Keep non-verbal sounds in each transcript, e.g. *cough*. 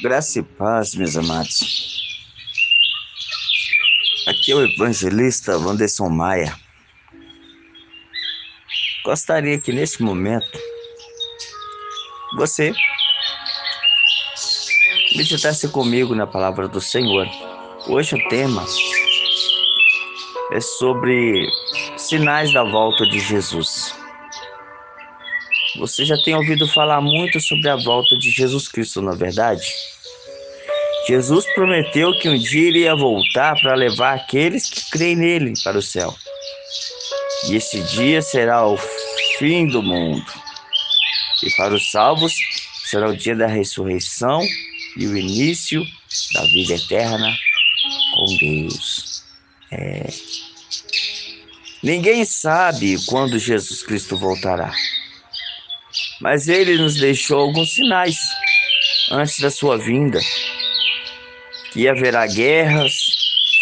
Graça e paz, meus amados. Aqui é o evangelista Wanderson Maia. Gostaria que neste momento você meditasse comigo na palavra do Senhor. Hoje o tema é sobre sinais da volta de Jesus. Você já tem ouvido falar muito sobre a volta de Jesus Cristo, na é verdade? Jesus prometeu que um dia iria voltar para levar aqueles que creem nele para o céu. E esse dia será o fim do mundo. E para os salvos será o dia da ressurreição e o início da vida eterna com Deus. É. Ninguém sabe quando Jesus Cristo voltará mas ele nos deixou alguns sinais antes da sua vinda, que haverá guerras,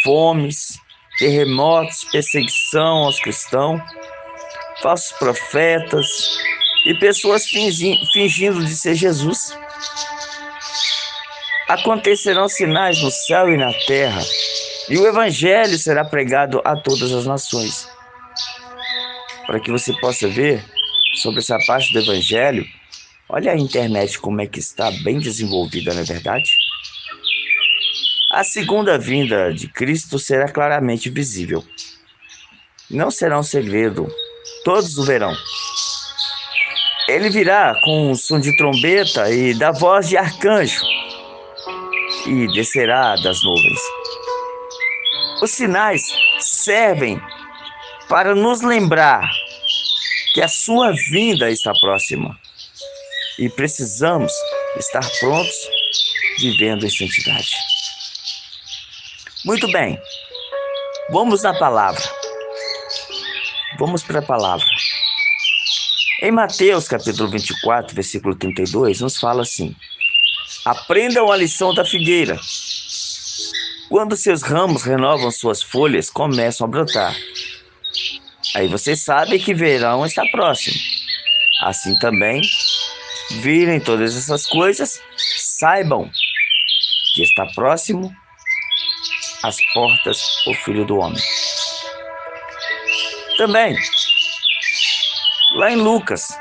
fomes, terremotos, perseguição aos cristãos, falsos profetas e pessoas fingindo de ser Jesus. Acontecerão sinais no céu e na terra, e o evangelho será pregado a todas as nações. Para que você possa ver sobre essa parte do Evangelho, olha a internet como é que está bem desenvolvida, não é verdade? A segunda vinda de Cristo será claramente visível. Não será um segredo, todos o verão. Ele virá com um som de trombeta e da voz de arcanjo e descerá das nuvens. Os sinais servem para nos lembrar que a sua vinda está próxima e precisamos estar prontos vivendo em santidade. Muito bem, vamos na palavra. Vamos para a palavra. Em Mateus capítulo 24, versículo 32, nos fala assim: Aprendam a lição da figueira. Quando seus ramos renovam suas folhas, começam a brotar Aí você sabe que verão está próximo. Assim também, virem todas essas coisas, saibam que está próximo as portas o Filho do Homem. Também, lá em Lucas,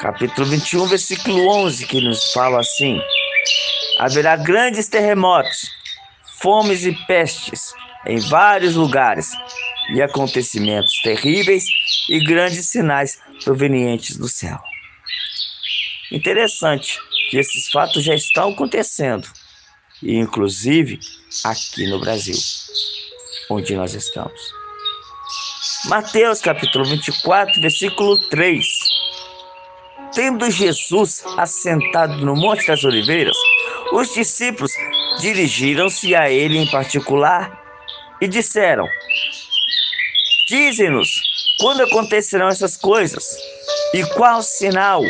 capítulo 21, versículo 11, que nos fala assim: haverá grandes terremotos, fomes e pestes em vários lugares, e acontecimentos terríveis e grandes sinais provenientes do céu. Interessante que esses fatos já estão acontecendo, e inclusive aqui no Brasil, onde nós estamos. Mateus capítulo 24, versículo 3. Tendo Jesus assentado no Monte das Oliveiras, os discípulos dirigiram-se a ele em particular e disseram: Dize-nos quando acontecerão essas coisas e qual sinal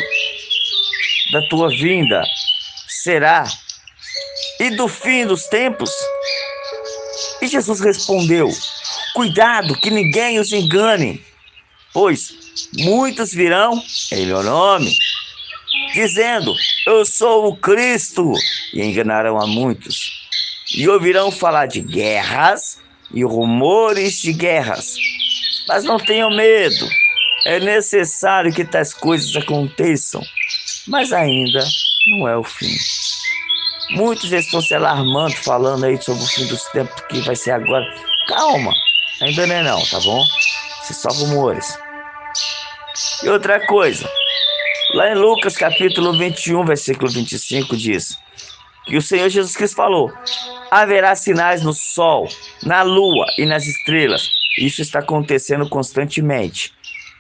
da tua vinda será e do fim dos tempos? E Jesus respondeu: Cuidado que ninguém os engane, pois muitos virão em meu nome, dizendo: Eu sou o Cristo, e enganarão a muitos. E ouvirão falar de guerras e rumores de guerras. Mas não tenham medo. É necessário que tais coisas aconteçam, mas ainda não é o fim. Muitos estão se alarmando, falando aí sobre o fim dos tempos que vai ser agora. Calma, ainda não é não, tá bom? Se só rumores. E outra coisa, lá em Lucas capítulo 21, versículo 25 diz que o Senhor Jesus Cristo falou: haverá sinais no sol, na lua e nas estrelas isso está acontecendo constantemente.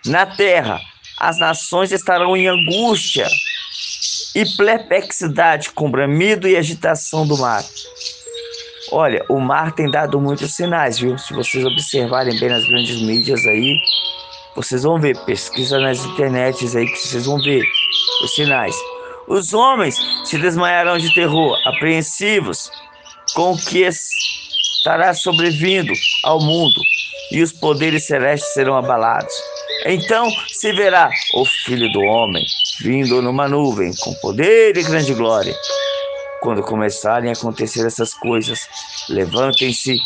Na terra, as nações estarão em angústia e perplexidade com bramido e agitação do mar. Olha, o mar tem dado muitos sinais, viu? Se vocês observarem bem nas grandes mídias aí, vocês vão ver. Pesquisa nas internets aí que vocês vão ver os sinais. Os homens se desmaiarão de terror, apreensivos com o que estará sobrevindo ao mundo e os poderes celestes serão abalados. Então se verá o Filho do Homem vindo numa nuvem com poder e grande glória. quando começarem a acontecer essas coisas, levantem-se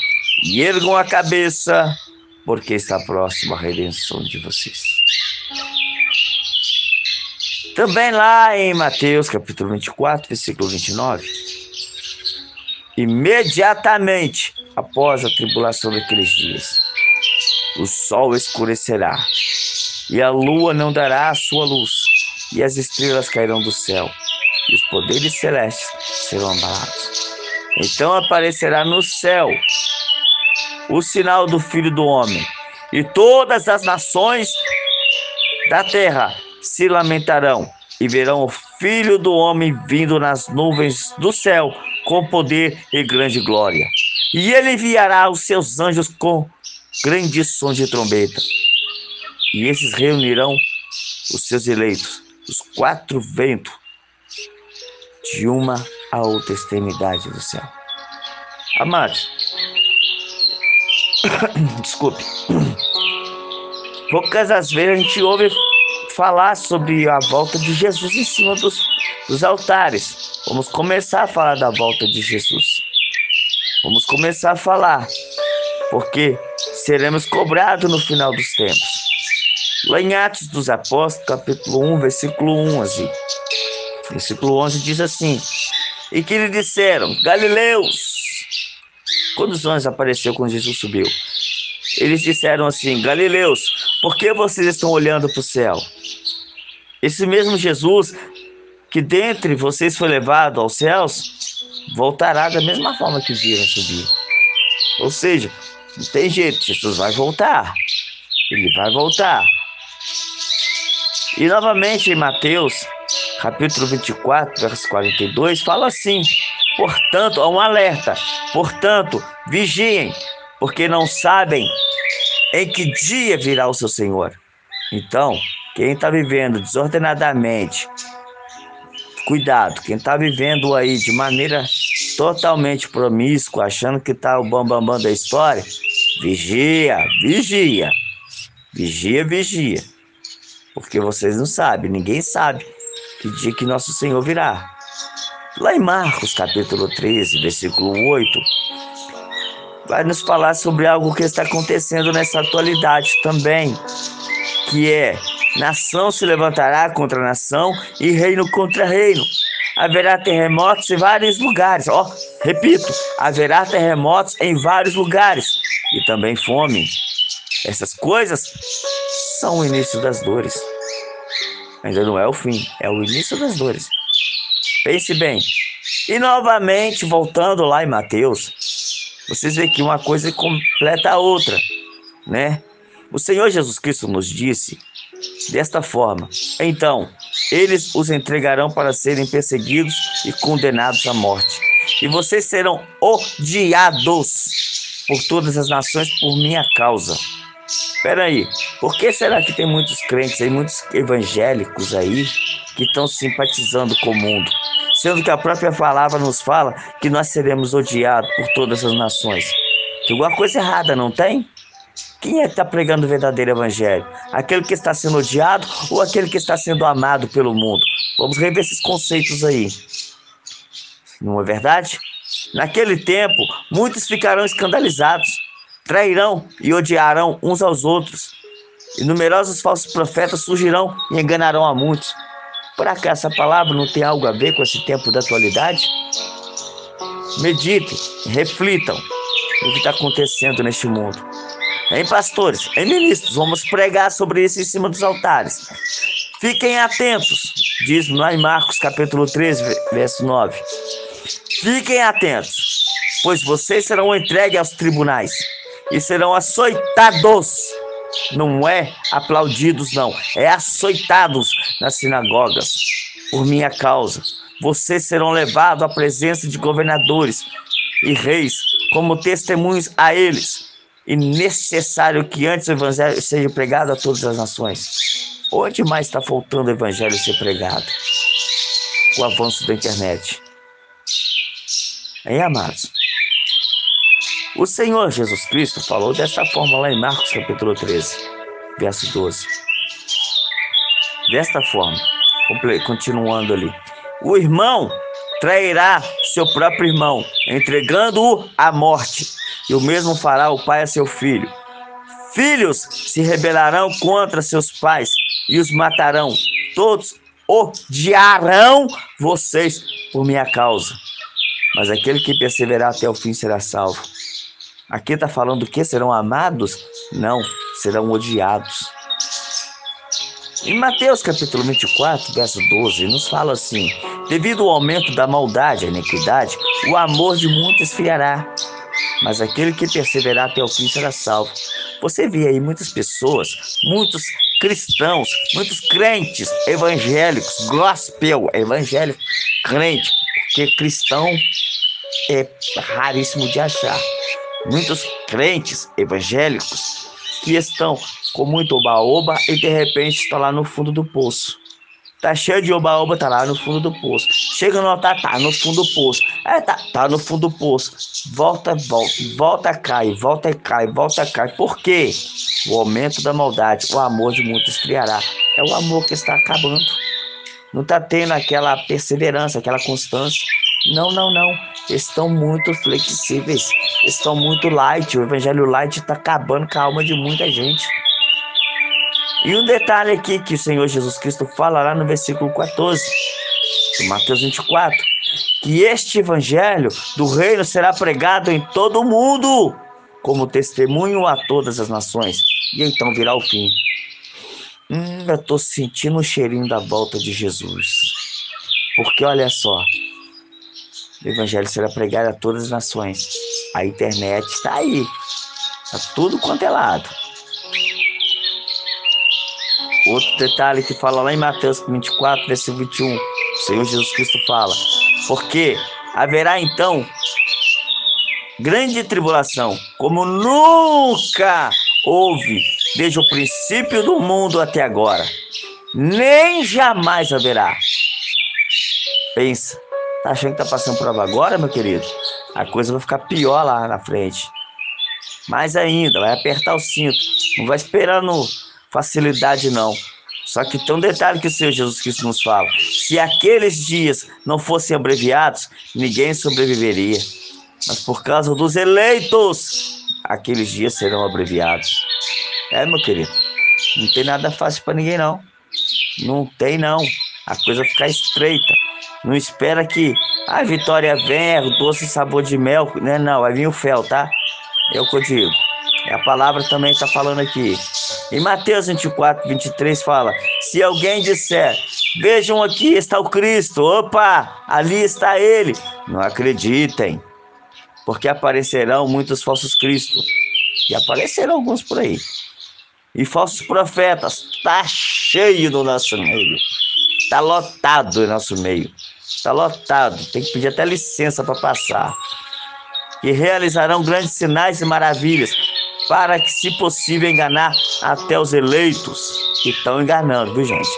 e ergam a cabeça, porque está próxima a redenção de vocês. Também lá em Mateus capítulo 24, versículo 29, imediatamente após a tribulação daqueles dias, o sol escurecerá e a lua não dará a sua luz e as estrelas cairão do céu e os poderes celestes serão abalados. Então aparecerá no céu o sinal do Filho do Homem, e todas as nações da terra se lamentarão e verão o Filho do Homem vindo nas nuvens do céu com poder e grande glória. E ele enviará os seus anjos com grande som de trombeta. E esses reunirão os seus eleitos, os quatro ventos, de uma a outra extremidade do céu. Amados, *coughs* desculpe, *coughs* poucas as vezes a gente ouve falar sobre a volta de Jesus em cima dos, dos altares. Vamos começar a falar da volta de Jesus. Vamos começar a falar, porque seremos cobrados no final dos tempos. Lá em Atos dos Apóstolos, capítulo 1, versículo 11. Versículo 11 diz assim: E que lhe disseram, Galileus, quando os anjos apareceu quando Jesus subiu, eles disseram assim: Galileus, por que vocês estão olhando para o céu? Esse mesmo Jesus que dentre vocês foi levado aos céus, voltará da mesma forma que viram subir. Ou seja, não tem jeito, Jesus vai voltar. Ele vai voltar. E novamente em Mateus, capítulo 24, verso 42, fala assim: Portanto, há um alerta. Portanto, vigiem, porque não sabem em que dia virá o seu Senhor. Então, quem está vivendo desordenadamente, cuidado, quem está vivendo aí de maneira totalmente promíscua, achando que está o bambambam bam, bam da história, vigia, vigia, vigia, vigia, porque vocês não sabem, ninguém sabe que dia que nosso Senhor virá. Lá em Marcos capítulo 13, versículo 8, vai nos falar sobre algo que está acontecendo nessa atualidade também, que é Nação se levantará contra nação e reino contra reino. Haverá terremotos em vários lugares. Ó, oh, repito, haverá terremotos em vários lugares e também fome. Essas coisas são o início das dores. Ainda não é o fim, é o início das dores. Pense bem. E novamente, voltando lá em Mateus, vocês veem que uma coisa completa a outra, né? O Senhor Jesus Cristo nos disse desta forma: Então, eles os entregarão para serem perseguidos e condenados à morte. E vocês serão odiados por todas as nações por minha causa. Espera aí, por que será que tem muitos crentes aí, muitos evangélicos aí, que estão simpatizando com o mundo? Sendo que a própria palavra nos fala que nós seremos odiados por todas as nações. Tem alguma coisa errada, não tem? Quem é que está pregando o verdadeiro evangelho? Aquele que está sendo odiado ou aquele que está sendo amado pelo mundo? Vamos rever esses conceitos aí. Não é verdade? Naquele tempo, muitos ficarão escandalizados, trairão e odiarão uns aos outros. E numerosos falsos profetas surgirão e enganarão a muitos. Por acaso essa palavra não tem algo a ver com esse tempo da atualidade? Meditem, reflitam no que está acontecendo neste mundo. Em pastores, em ministros, vamos pregar sobre isso em cima dos altares. Fiquem atentos, diz lá em Marcos capítulo 13, verso 9. Fiquem atentos, pois vocês serão entregues aos tribunais e serão açoitados. Não é aplaudidos, não, é açoitados nas sinagogas por minha causa. Vocês serão levados à presença de governadores e reis como testemunhos a eles e necessário que antes o evangelho seja pregado a todas as nações. Onde mais está faltando o evangelho ser pregado? Com o avanço da internet. Hein, amados? O Senhor Jesus Cristo falou desta forma lá em Marcos capítulo 13, verso 12. Desta forma, continuando ali. O irmão trairá seu próprio irmão, entregando-o à morte. E o mesmo fará o pai a seu filho. Filhos se rebelarão contra seus pais e os matarão. Todos odiarão vocês por minha causa. Mas aquele que perseverar até o fim será salvo. Aqui está falando que serão amados? Não, serão odiados. Em Mateus capítulo 24, verso 12, nos fala assim: Devido ao aumento da maldade e iniquidade, o amor de muitos esfriará, mas aquele que perseverar até o fim será salvo. Você vê aí muitas pessoas, muitos cristãos, muitos crentes evangélicos, gospel, evangélico, crente, porque cristão é raríssimo de achar. Muitos crentes evangélicos que estão com muito oba-oba e de repente está lá no fundo do poço. Tá cheio de oba-oba, tá lá no fundo do poço. Chega no altar, tá no fundo do poço. É, tá, tá no fundo do poço. Volta, volta, volta, cai, volta, cai, volta, cai. Por quê? O aumento da maldade, o amor de muitos criará. É o amor que está acabando. Não tá tendo aquela perseverança, aquela constância. Não, não, não. Estão muito flexíveis. Estão muito light. O evangelho light está acabando com a alma de muita gente. E um detalhe aqui que o Senhor Jesus Cristo fala lá no versículo 14, de Mateus 24, que este evangelho do reino será pregado em todo o mundo como testemunho a todas as nações, e então virá o fim. Hum, eu estou sentindo o cheirinho da volta de Jesus. Porque olha só, o evangelho será pregado a todas as nações. A internet está aí. Está tudo quanto é lado. Outro detalhe que fala lá em Mateus 24, versículo 21, o Senhor Jesus Cristo fala: Porque haverá então grande tribulação, como nunca houve desde o princípio do mundo até agora, nem jamais haverá. Pensa, tá achando que tá passando prova agora, meu querido? A coisa vai ficar pior lá na frente. Mais ainda, vai apertar o cinto. Não vai esperando facilidade, não. Só que tem um detalhe que o Senhor Jesus Cristo nos fala: se aqueles dias não fossem abreviados, ninguém sobreviveria. Mas por causa dos eleitos, aqueles dias serão abreviados. É, meu querido, não tem nada fácil para ninguém, não. Não tem, não. A coisa fica estreita. Não espera que a vitória venha, o doce sabor de mel, né? Não, vai vir o fel, tá? É o que eu digo. É a palavra também está falando aqui. Em Mateus 24, 23 fala: Se alguém disser, vejam aqui está o Cristo, opa, ali está ele, não acreditem, porque aparecerão muitos falsos cristos, e aparecerão alguns por aí. E falsos profetas, tá cheio no nosso meio, tá lotado no nosso meio, tá lotado, tem que pedir até licença para passar. E realizarão grandes sinais e maravilhas para que, se possível, enganar até os eleitos que estão enganando, viu, gente?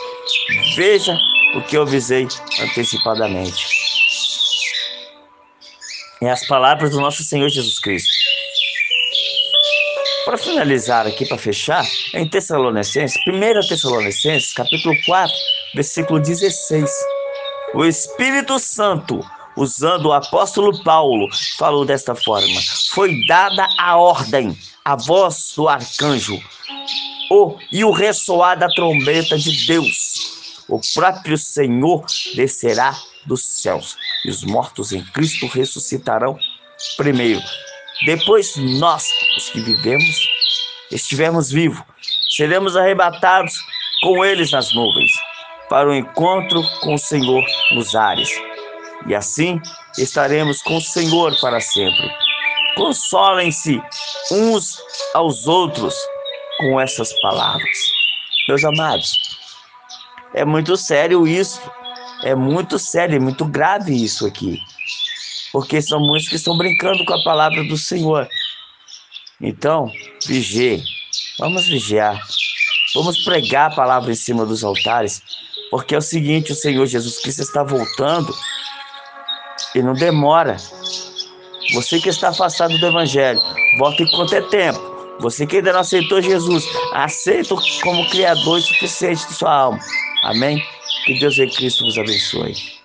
Veja o que eu avisei antecipadamente. É as palavras do nosso Senhor Jesus Cristo. Para finalizar aqui, para fechar, em Tessalonicenses, 1 Tessalonicenses, capítulo 4, versículo 16. O Espírito Santo usando o apóstolo Paulo, falou desta forma: Foi dada a ordem, a voz do arcanjo, o, e o ressoar da trombeta de Deus. O próprio Senhor descerá dos céus, e os mortos em Cristo ressuscitarão primeiro. Depois nós, os que vivemos, estivermos vivos, seremos arrebatados com eles nas nuvens, para o encontro com o Senhor nos ares e assim estaremos com o Senhor para sempre. Consolem-se uns aos outros com essas palavras. Meus amados, é muito sério isso. É muito sério, é muito grave isso aqui. Porque são muitos que estão brincando com a palavra do Senhor. Então, vigie. Vamos vigiar. Vamos pregar a palavra em cima dos altares. Porque é o seguinte: o Senhor Jesus Cristo está voltando e não demora. Você que está afastado do Evangelho, volte enquanto é tempo. Você que ainda não aceitou Jesus, aceita como Criador e suficiente de sua alma. Amém? Que Deus em Cristo vos abençoe.